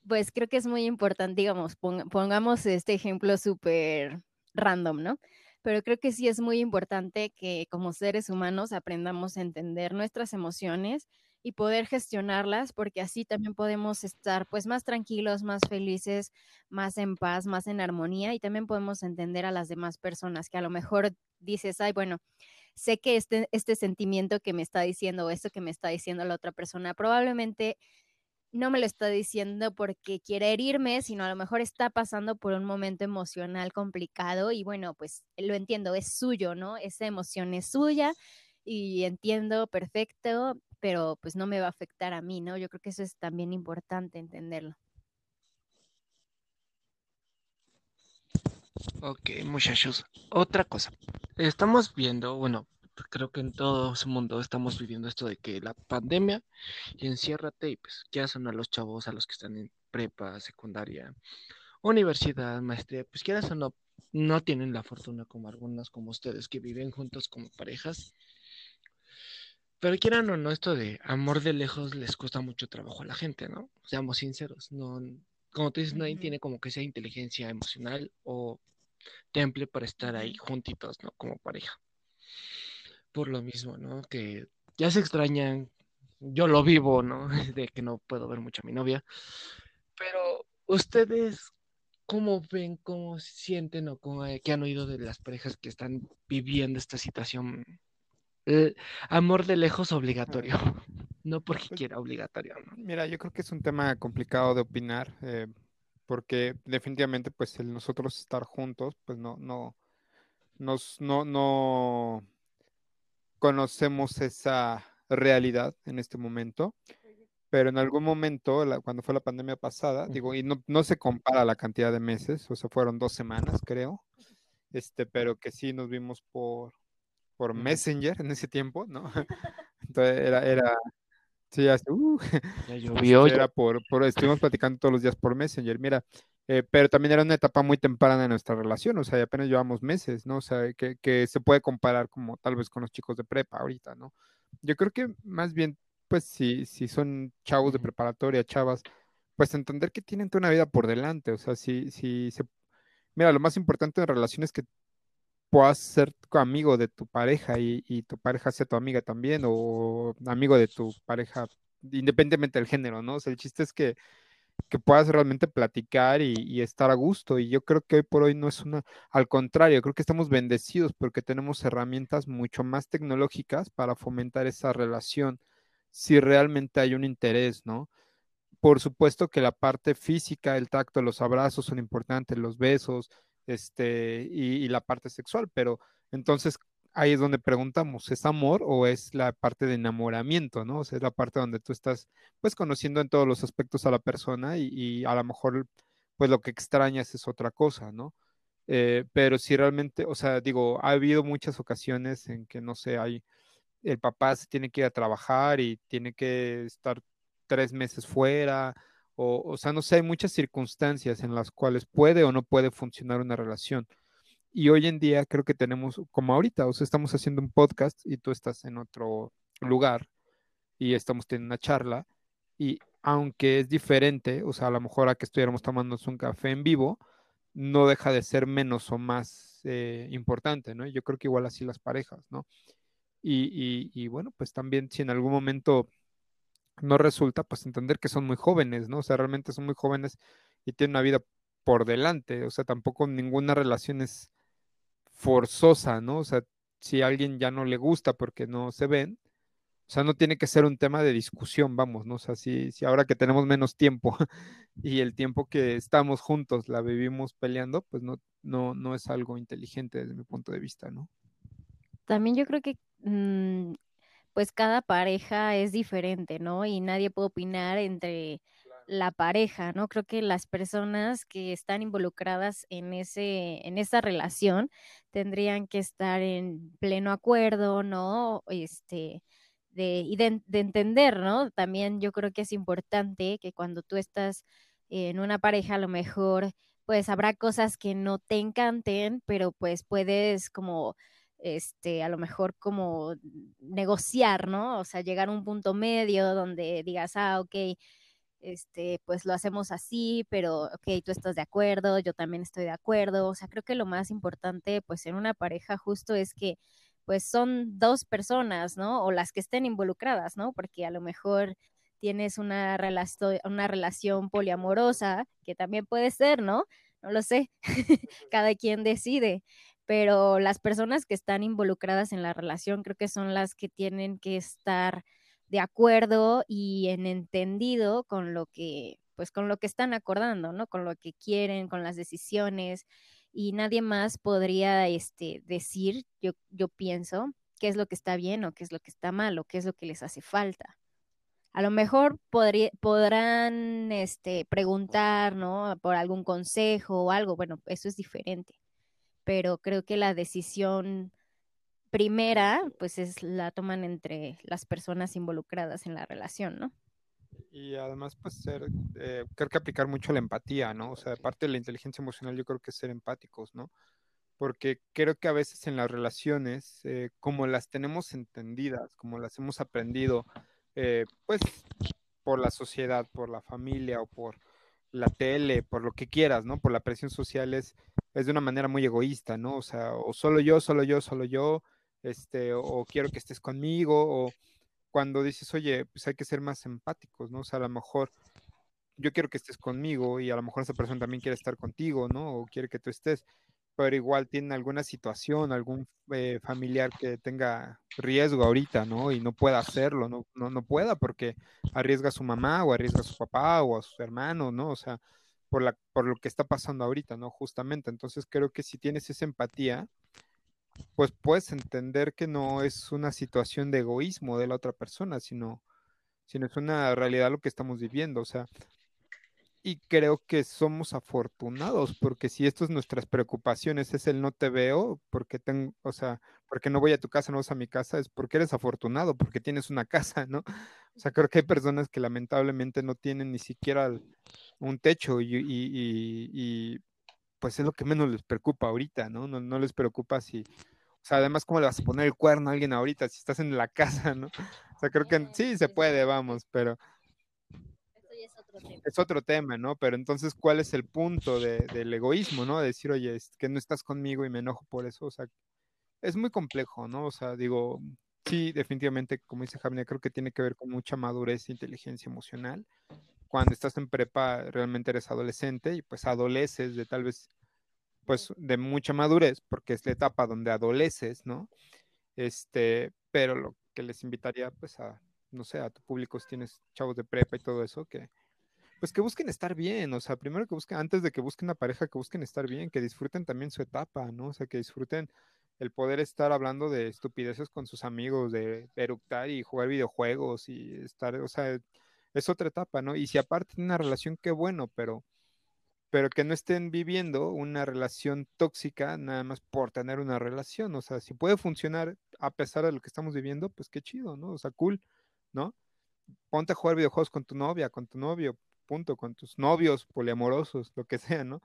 pues creo que es muy importante, digamos, pongamos este ejemplo súper random, ¿no? Pero creo que sí es muy importante que como seres humanos aprendamos a entender nuestras emociones y poder gestionarlas, porque así también podemos estar pues más tranquilos, más felices, más en paz, más en armonía y también podemos entender a las demás personas que a lo mejor dices, ay, bueno, sé que este, este sentimiento que me está diciendo o esto que me está diciendo la otra persona probablemente no me lo está diciendo porque quiere herirme, sino a lo mejor está pasando por un momento emocional complicado y bueno, pues lo entiendo, es suyo, ¿no? Esa emoción es suya y entiendo perfecto, pero pues no me va a afectar a mí, ¿no? Yo creo que eso es también importante entenderlo. Ok, muchachos. Otra cosa. Estamos viendo, bueno, creo que en todo el mundo estamos viviendo esto de que la pandemia y enciérrate y pues ya son a los chavos, a los que están en prepa, secundaria, universidad, maestría, pues quieras o no, no tienen la fortuna como algunas como ustedes que viven juntos como parejas pero quieran o no, esto de amor de lejos les cuesta mucho trabajo a la gente, ¿no? Seamos sinceros, no, como tú dices, nadie tiene como que esa inteligencia emocional o temple para estar ahí juntitos, ¿no? Como pareja. Por lo mismo, ¿no? Que ya se extrañan, yo lo vivo, ¿no? De que no puedo ver mucho a mi novia. Pero ustedes, ¿cómo ven, cómo sienten o cómo, qué han oído de las parejas que están viviendo esta situación amor de lejos obligatorio, no porque pues quiera obligatorio. Mira, yo creo que es un tema complicado de opinar, eh, porque definitivamente, pues, el nosotros estar juntos, pues no, no, nos, no, no conocemos esa realidad en este momento. Pero en algún momento, cuando fue la pandemia pasada, digo, y no, no se compara la cantidad de meses, o sea, fueron dos semanas, creo, este, pero que sí nos vimos por, por Messenger en ese tiempo, ¿no? Entonces era, era, sí, uh, ya llovió. Era por, por, estuvimos platicando todos los días por Messenger, mira, eh, pero también era una etapa muy temprana de nuestra relación, o sea, apenas llevamos meses, ¿no? O sea, que, que se puede comparar como tal vez con los chicos de prepa ahorita, ¿no? Yo creo que más bien, pues si, si son chavos de preparatoria, chavas, pues entender que tienen toda una vida por delante, o sea, si, si se... Mira, lo más importante en relaciones es que puedas ser amigo de tu pareja y, tu pareja sea tu amiga también o amigo de tu pareja, independientemente del género, ¿no? O sea, el chiste es que, que puedas realmente platicar y, estar a gusto. Y yo creo que hoy por hoy no es una, al contrario, creo que estamos bendecidos porque tenemos herramientas mucho más tecnológicas para fomentar esa relación si realmente hay un interés, ¿no? Por supuesto que la parte física, el tacto, los abrazos son importantes, los besos, este, y, la parte sexual, pero entonces ahí es donde preguntamos, ¿es amor o es la parte de enamoramiento, ¿no? O es la parte donde tú estás, pues, conociendo en todos los aspectos a la persona y, a lo mejor, pues, lo que extrañas es otra cosa, ¿no? Eh, pero si realmente, o sea, digo, ha habido muchas ocasiones en que, no sé, hay, el papá se tiene que ir a trabajar y tiene que estar tres meses fuera, o, sea, no sé, hay muchas circunstancias en las cuales puede o no puede funcionar una relación. Y hoy en día creo que tenemos, como ahorita, o sea, estamos haciendo un podcast y tú estás en otro lugar y estamos teniendo una charla y aunque es diferente, o sea, a lo mejor a que estuviéramos tomando un café en vivo, no deja de ser menos o más eh, importante, ¿no? Yo creo que igual así las parejas, ¿no? Y, y, bueno, pues también si en algún momento no resulta, pues entender que son muy jóvenes, ¿no? O sea, realmente son muy jóvenes y tienen una vida por delante, o sea, tampoco ninguna relación es forzosa, ¿no? O sea, si a alguien ya no le gusta porque no se ven, o sea, no tiene que ser un tema de discusión, vamos, ¿no? O sea, si, si ahora que tenemos menos tiempo y el tiempo que estamos juntos la vivimos peleando, pues no, no, no es algo inteligente desde mi punto de vista, ¿no? También yo creo que mm, pues cada pareja es diferente, ¿no? Y nadie puede opinar entre la pareja, ¿no? Creo que las personas que están involucradas en ese, en esa relación tendrían que estar en pleno acuerdo, ¿no? Este, de, y de, entender, ¿no? También yo creo que es importante que cuando tú estás en una pareja, a lo mejor, pues habrá cosas que no te encanten, pero pues puedes como este, a lo mejor como negociar, ¿no? O sea, llegar a un punto medio donde digas, ah, ok, este, pues lo hacemos así, pero ok, tú estás de acuerdo, yo también estoy de acuerdo. O sea, creo que lo más importante, pues en una pareja justo es que pues son dos personas, ¿no? O las que estén involucradas, ¿no? Porque a lo mejor tienes una, una relación poliamorosa, que también puede ser, ¿no? No lo sé, cada quien decide, pero las personas que están involucradas en la relación creo que son las que tienen que estar de acuerdo y en entendido con lo que, pues con lo que están acordando, ¿no? Con lo que quieren, con las decisiones y nadie más podría este, decir, yo, yo pienso, qué es lo que está bien o qué es lo que está mal o qué es lo que les hace falta. A lo mejor podrán este, preguntar, ¿no? Por algún consejo o algo, bueno, eso es diferente, pero creo que la decisión primera, pues es la toman entre las personas involucradas en la relación, ¿no? Y además, pues ser, eh, creo que aplicar mucho la empatía, ¿no? O sea, parte de la inteligencia emocional yo creo que es ser empáticos, ¿no? Porque creo que a veces en las relaciones, eh, como las tenemos entendidas, como las hemos aprendido, eh, pues por la sociedad, por la familia o por la tele, por lo que quieras, ¿no? Por la presión social es, es de una manera muy egoísta, ¿no? O sea, o solo yo, solo yo, solo yo, este, o quiero que estés conmigo, o cuando dices, oye, pues hay que ser más empáticos, ¿no? O sea, a lo mejor yo quiero que estés conmigo y a lo mejor esa persona también quiere estar contigo, ¿no? O quiere que tú estés, pero igual tiene alguna situación, algún eh, familiar que tenga riesgo ahorita, ¿no? Y no pueda hacerlo, no, no, no pueda porque arriesga a su mamá o arriesga a su papá o a sus hermanos, ¿no? O sea, por, la, por lo que está pasando ahorita, ¿no? Justamente. Entonces creo que si tienes esa empatía, pues puedes entender que no es una situación de egoísmo de la otra persona, sino, sino es una realidad lo que estamos viviendo. O sea, y creo que somos afortunados, porque si esto es nuestras preocupaciones, es el no te veo, porque tengo, o sea, porque no voy a tu casa, no vas a mi casa, es porque eres afortunado, porque tienes una casa, ¿no? O sea, creo que hay personas que lamentablemente no tienen ni siquiera un techo y, pues es lo que menos les preocupa ahorita, ¿no? No, no les preocupa si, o sea, además, ¿cómo le vas a poner el cuerno a alguien ahorita si estás en la casa, ¿no? O sea, creo que sí se puede, vamos, pero es otro tema, ¿no? Pero entonces, ¿cuál es el punto del egoísmo, ¿no? De decir, oye, es que no estás conmigo y me enojo por eso, o sea, es muy complejo, ¿no? O sea, digo, sí, definitivamente, como dice Javier, creo que tiene que ver con mucha madurez e inteligencia emocional. Cuando estás en prepa, realmente eres adolescente y pues adoleces de tal vez, pues, de mucha madurez, porque es la etapa donde adoleces, ¿no? Este, pero lo que les invitaría, pues, a, no sé, a tu público, si tienes chavos de prepa y todo eso, que, pues que busquen estar bien, o sea, primero que busquen, antes de que busquen una pareja, que busquen estar bien, que disfruten también su etapa, ¿no? O sea, que disfruten el poder estar hablando de estupideces con sus amigos, de eructar y jugar videojuegos y estar, o sea, es otra etapa, ¿no? Y si aparte tienen una relación, qué bueno, pero, pero que no estén viviendo una relación tóxica nada más por tener una relación, o sea, si puede funcionar a pesar de lo que estamos viviendo, pues qué chido, ¿no? O sea, cool, ¿no? Ponte a jugar videojuegos con tu novia, con tu novio, punto, con tus novios poliamorosos, lo que sea, ¿no?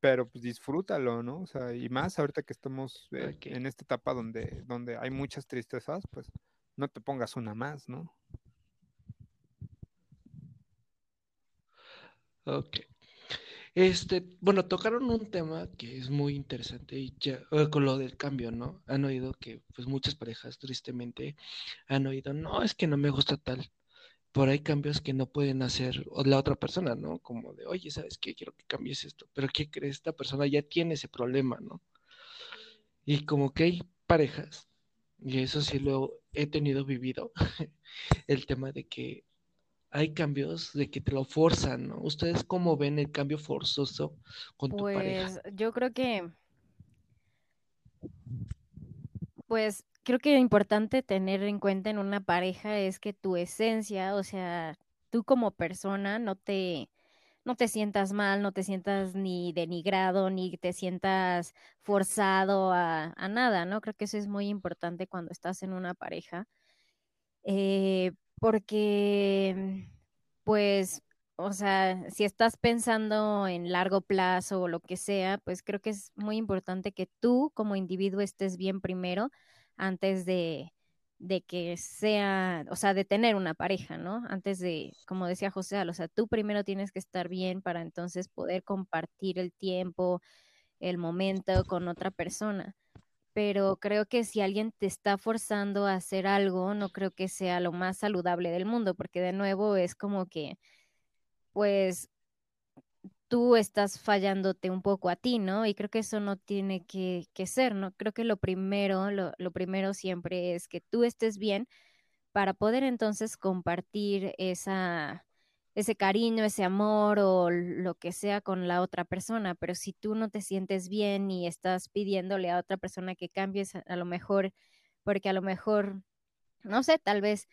Pero pues disfrútalo, ¿no? O sea, y más ahorita que estamos eh, en esta etapa donde, donde hay muchas tristezas, pues no te pongas una más, ¿no? Ok. Este, bueno, tocaron un tema que es muy interesante y ya, eh, con lo del cambio, ¿no? Han oído que pues muchas parejas tristemente han oído, no, es que no me gusta tal, por ahí cambios que no pueden hacer la otra persona, ¿no? Como de, oye, ¿sabes qué? Quiero que cambies esto. Pero ¿qué crees? Esta persona ya tiene ese problema, ¿no? Y como que hay parejas, y eso sí lo he tenido vivido, el tema de que hay cambios de que te lo forzan, ¿no? ¿Ustedes cómo ven el cambio forzoso con tu pareja? Pues yo creo que, pues creo que lo importante tener en cuenta en una pareja es que tu esencia, o sea, tú como persona no te, no te sientas mal, no te sientas ni denigrado, ni te sientas forzado a, nada, ¿no? Creo que eso es muy importante cuando estás en una pareja, eh, porque, pues, o sea, si estás pensando en largo plazo o lo que sea, pues creo que es muy importante que tú como individuo estés bien primero antes de, de que sea, o sea, de tener una pareja, ¿no? Antes de, como decía José, o sea, tú primero tienes que estar bien para entonces poder compartir el tiempo, el momento con otra persona. Pero creo que si alguien te está forzando a hacer algo, no creo que sea lo más saludable del mundo, porque de nuevo es como que pues tú estás fallándote un poco a ti, ¿no? Y creo que eso no tiene que, ser, ¿no? Creo que lo primero, lo, lo, primero siempre es que tú estés bien para poder entonces compartir esa, ese cariño, ese amor o lo que sea con la otra persona. Pero si tú no te sientes bien y estás pidiéndole a otra persona que cambies, a lo mejor, porque a lo mejor, no sé, tal vez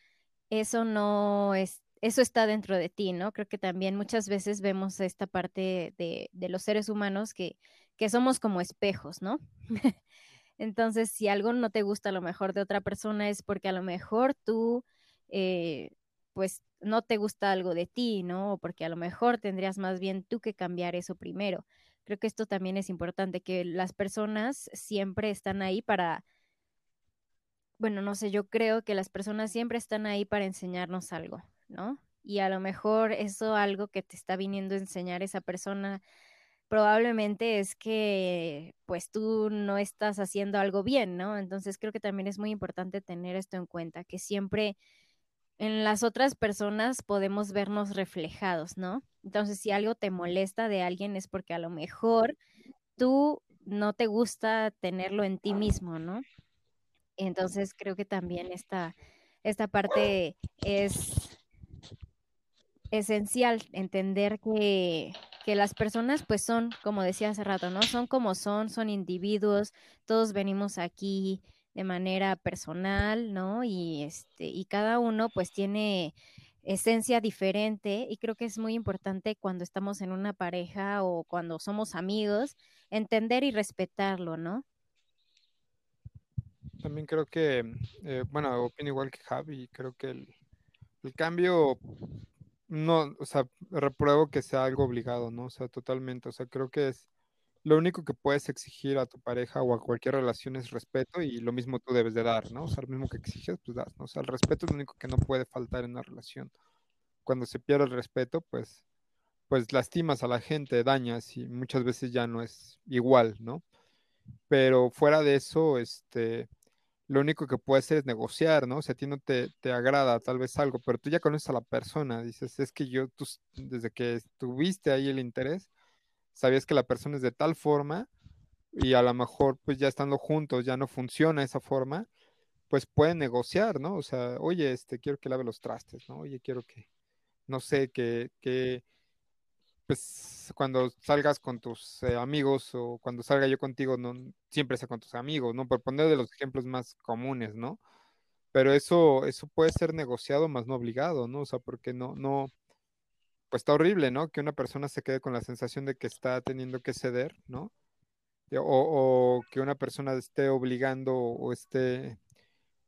eso no es eso está dentro de ti, ¿no? Creo que también muchas veces vemos esta parte de, los seres humanos que, que, somos como espejos, ¿no? Entonces, si algo no te gusta a lo mejor de otra persona es porque a lo mejor tú, eh, pues, no te gusta algo de ti, ¿no? Porque a lo mejor tendrías más bien tú que cambiar eso primero. Creo que esto también es importante, que las personas siempre están ahí para, bueno, no sé, yo creo que las personas siempre están ahí para enseñarnos algo. ¿no? Y a lo mejor eso algo que te está viniendo a enseñar esa persona probablemente es que pues tú no estás haciendo algo bien, ¿no? Entonces creo que también es muy importante tener esto en cuenta, que siempre en las otras personas podemos vernos reflejados, ¿no? Entonces si algo te molesta de alguien es porque a lo mejor tú no te gusta tenerlo en ti mismo, ¿no? Entonces creo que también esta, esta parte es esencial entender que, las personas pues son, como decía hace rato, ¿no? Son como son, son individuos, todos venimos aquí de manera personal, ¿no? Y este, y cada uno pues tiene esencia diferente y creo que es muy importante cuando estamos en una pareja o cuando somos amigos, entender y respetarlo, ¿no? También creo que, eh, bueno, opino igual que Javi, creo que el, el cambio no, o sea, repruebo que sea algo obligado, ¿no? O sea, totalmente. O sea, creo que es lo único que puedes exigir a tu pareja o a cualquier relación es respeto y lo mismo tú debes de dar, ¿no? O sea, lo mismo que exiges, pues das, ¿no? O sea, el respeto es lo único que no puede faltar en una relación. Cuando se pierde el respeto, pues, pues lastimas a la gente, dañas y muchas veces ya no es igual, ¿no? Pero fuera de eso, este, lo único que puedes hacer es negociar, ¿no? O sea, a ti no te, agrada tal vez algo, pero tú ya conoces a la persona, dices, es que yo, desde que tuviste ahí el interés, sabías que la persona es de tal forma y a lo mejor pues ya estando juntos ya no funciona esa forma, pues pueden negociar, ¿no? O sea, oye, este, quiero que lave los trastes, ¿no? Oye, quiero que, no sé, que, que pues cuando salgas con tus eh, amigos o cuando salga yo contigo, no siempre sea con tus amigos, ¿no? Por poner de los ejemplos más comunes, ¿no? Pero eso, eso puede ser negociado, más no obligado, ¿no? O sea, porque no, no, pues está horrible, ¿no? Que una persona se quede con la sensación de que está teniendo que ceder, ¿no? O, que una persona esté obligando o esté,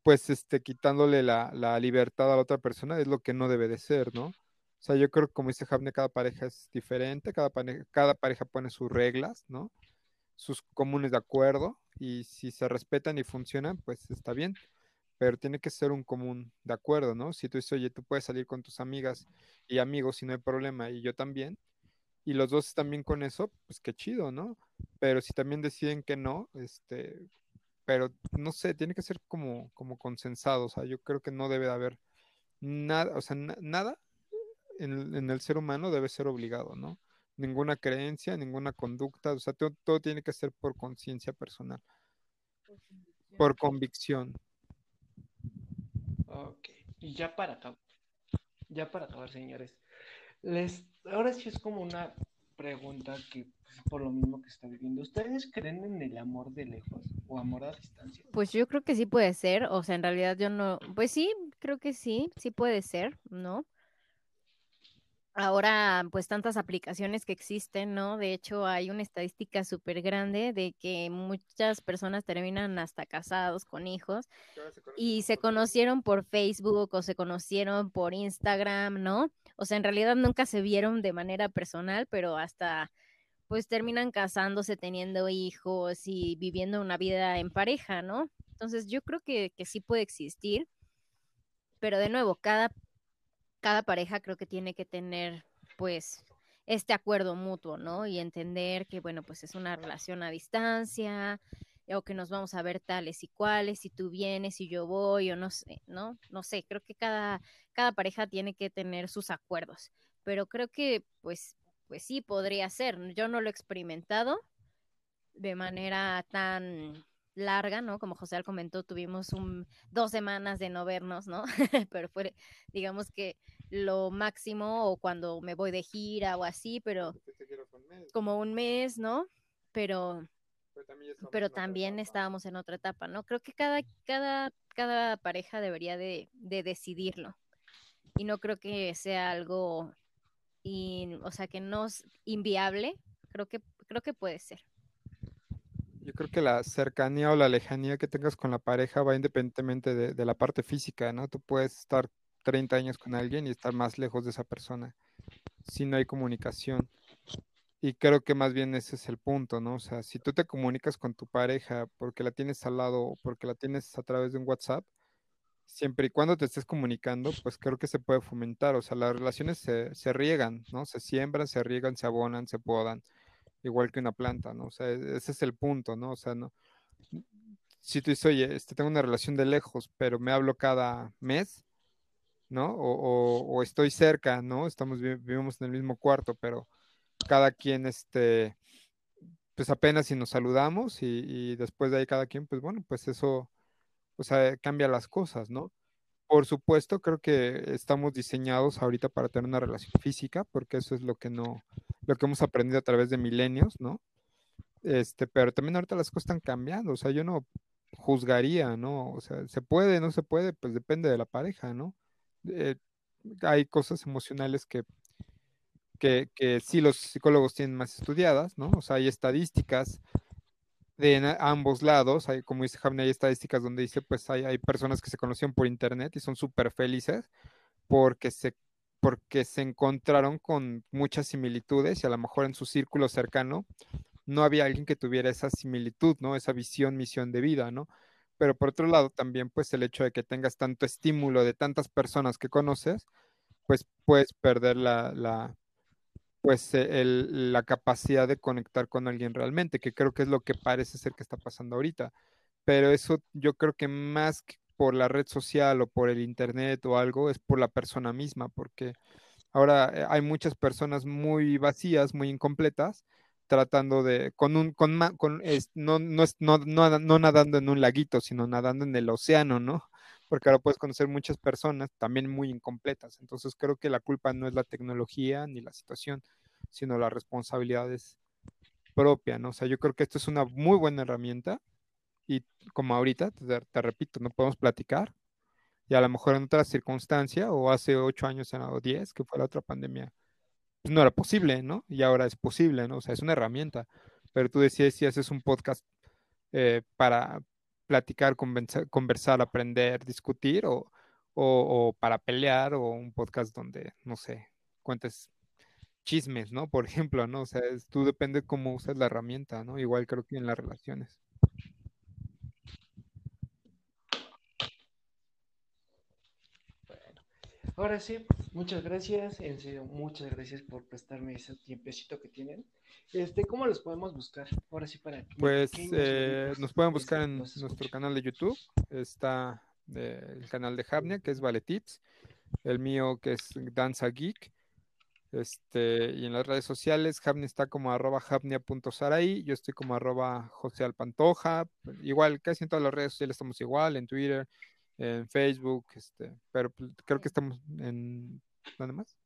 pues, esté quitándole la, la libertad a la otra persona, es lo que no debe de ser, ¿no? O sea, yo creo que como dice Javne, cada pareja es diferente, cada, pareja, cada pareja pone sus reglas, ¿no? Sus comunes de acuerdo, y si se respetan y funcionan, pues está bien, pero tiene que ser un común de acuerdo, ¿no? Si tú dices, oye, tú puedes salir con tus amigas y amigos y no hay problema, y yo también, y los dos también con eso, pues qué chido, ¿no? Pero si también deciden que no, este, pero no sé, tiene que ser como, como consensado, o sea, yo creo que no debe de haber nada, o sea, nada en, el ser humano debe ser obligado, ¿no? Ninguna creencia, ninguna conducta, o sea, todo, tiene que ser por conciencia personal, por convicción. Y ya para acabar, ya para acabar, señores, les, ahora sí es como una pregunta que pues, por lo mismo que está viviendo, ¿ustedes creen en el amor de lejos o amor a distancia? Pues yo creo que sí puede ser, o sea, en realidad yo no, pues sí, creo que sí, sí puede ser, ¿no? Ahora pues tantas aplicaciones que existen, ¿no? De hecho hay una estadística súper grande de que muchas personas terminan hasta casados con hijos y se conocieron por Facebook o se conocieron por Instagram, ¿no? O sea, en realidad nunca se vieron de manera personal, pero hasta pues terminan casándose, teniendo hijos y viviendo una vida en pareja, ¿no? Entonces yo creo que, que sí puede existir, pero de nuevo, cada cada pareja creo que tiene que tener pues este acuerdo mutuo, ¿no? Y entender que, bueno, pues es una relación a distancia o que nos vamos a ver tales y cuales, si tú vienes y yo voy o no sé, ¿no? No sé, creo que cada, cada pareja tiene que tener sus acuerdos, pero creo que pues, pues sí podría ser. Yo no lo he experimentado de manera tan larga, ¿no? Como José comentó, tuvimos un, dos semanas de no vernos, ¿no? pero fue, digamos que lo máximo o cuando me voy de gira o así, pero como un mes, ¿no? Pero, pero también, estábamos en otra etapa, ¿no? Creo que cada, cada, cada pareja debería de, de decidirlo y no creo que sea algo, o sea, que no es inviable, creo que, creo que puede ser. Yo creo que la cercanía o la lejanía que tengas con la pareja va independientemente de, la parte física, ¿no? Tú puedes estar 30 años con alguien y estar más lejos de esa persona si no hay comunicación. Y creo que más bien ese es el punto, ¿no? O sea, si tú te comunicas con tu pareja porque la tienes al lado o porque la tienes a través de un WhatsApp, siempre y cuando te estés comunicando, pues creo que se puede fomentar. O sea, las relaciones se, se riegan, ¿no? Se siembran, se riegan, se abonan, se podan igual que una planta, ¿no? O sea, e-, ese es el punto, ¿no? O sea, no. Si tú dices, oye, este, tengo una relación de lejos, pero me hablo cada mes, ¿no? O, estoy cerca, ¿no? Estamos, vivimos en el mismo cuarto, pero cada quien, este, pues apenas si nos saludamos y, y después de ahí cada quien, pues bueno, pues eso, o sea, cambia las cosas, ¿no? Por supuesto, creo que estamos diseñados ahorita para tener una relación física, porque eso es lo que no, lo que hemos aprendido a través de milenios, ¿no? Este, pero también ahorita las cosas están cambiando, o sea, yo no juzgaría, ¿no? O sea, se puede, no se puede, pues depende de la pareja, ¿no? Eh, hay cosas emocionales que, que, que sí los psicólogos tienen más estudiadas, ¿no? O sea, hay estadísticas de ambos lados, hay, como dice Javier, hay estadísticas donde dice, pues hay, hay personas que se conocieron por internet y son súper felices porque se porque se encontraron con muchas similitudes y a lo mejor en su círculo cercano no había alguien que tuviera esa similitud, ¿no? Esa visión, misión de vida, ¿no? Pero por otro lado, también pues el hecho de que tengas tanto estímulo de tantas personas que conoces, pues puedes perder la, la pues el, la capacidad de conectar con alguien realmente, que creo que es lo que parece ser que está pasando ahorita. Pero eso yo creo que más que por la red social o por el internet o algo, es por la persona misma, porque ahora eh, hay muchas personas muy vacías, muy incompletas, tratando de, con un, con, con no, no, no, no, nadando en un laguito, sino nadando en el océano, ¿no? Porque ahora puedes conocer muchas personas también muy incompletas. Entonces creo que la culpa no es la tecnología ni la situación, sino la responsabilidad es propia, ¿no? O sea, yo creo que esto es una muy buena herramienta y como ahorita, te, repito, no podemos platicar y a lo mejor en otra circunstancia o hace ocho años o diez, que fue la otra pandemia, pues no era posible, ¿no? Y ahora es posible, ¿no? O sea, es una herramienta. Pero tú decías si haces un podcast eh, para platicar, conversar, aprender, discutir o, o, para pelear o un podcast donde, no sé, cuentes chismes, ¿no? Por ejemplo, ¿no? O sea, tú depende cómo usas la herramienta, ¿no? Igual creo que en las relaciones. Ahora sí, muchas gracias, en serio, muchas gracias por prestarme ese tiempecito que tienen. Este, ¿cómo los podemos buscar? Ahora sí para Pues eh, nos pueden buscar en nuestro canal de YouTube, está el canal de Javnia, que es Vale Tips, el mío que es Danza Geek, este, y en las redes sociales, Javnia está como arroba javnia.saray, yo estoy como arroba José Alpantoja, igual, casi en todas las redes sociales estamos igual, en Twitter, en Facebook, este, pero pues, creo que estamos en ¿dónde más?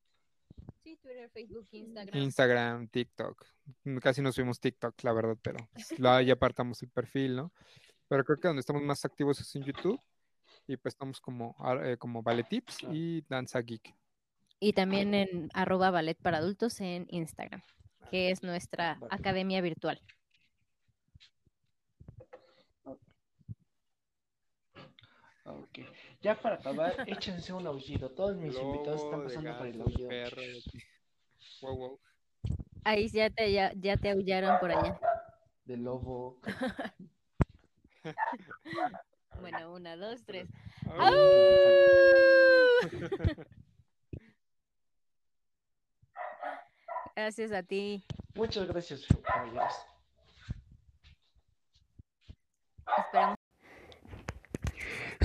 Sí, Twitter, Facebook, Instagram. Instagram, TikTok. Casi no subimos TikTok, la verdad, pero pues, ya apartamos el perfil, ¿no? Pero creo que donde estamos más activos es en YouTube y pues estamos como, eh, como Vale Tips y Danza Geek. y también en arroba ballet para adultos en Instagram, que es nuestra academia virtual. Ok. Ya para acabar, échense un aullido. Todos mis invitados están pasando por el aullido. perro. Wow, wow. Ahí ya te, ya, ya te aullaron por allá. De lobo. Bueno, una, dos, tres. Au. Gracias a ti. Muchas gracias, caballeros. Esperamos.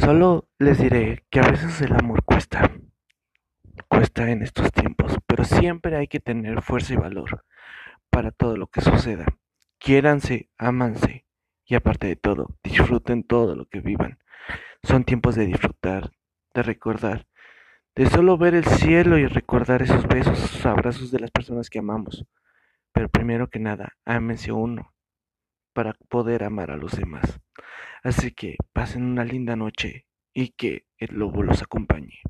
Solo les diré que a veces el amor cuesta. Cuesta en estos tiempos, pero siempre hay que tener fuerza y valor para todo lo que suceda. Quiéranse, ámanse y aparte de todo, disfruten todo lo que vivan. Son tiempos de disfrutar, de recordar, de solo ver el cielo y recordar esos besos, esos abrazos de las personas que amamos. Pero primero que nada, ámense uno para poder amar a los demás. Así que pasen una linda noche y que el lobo los acompañe.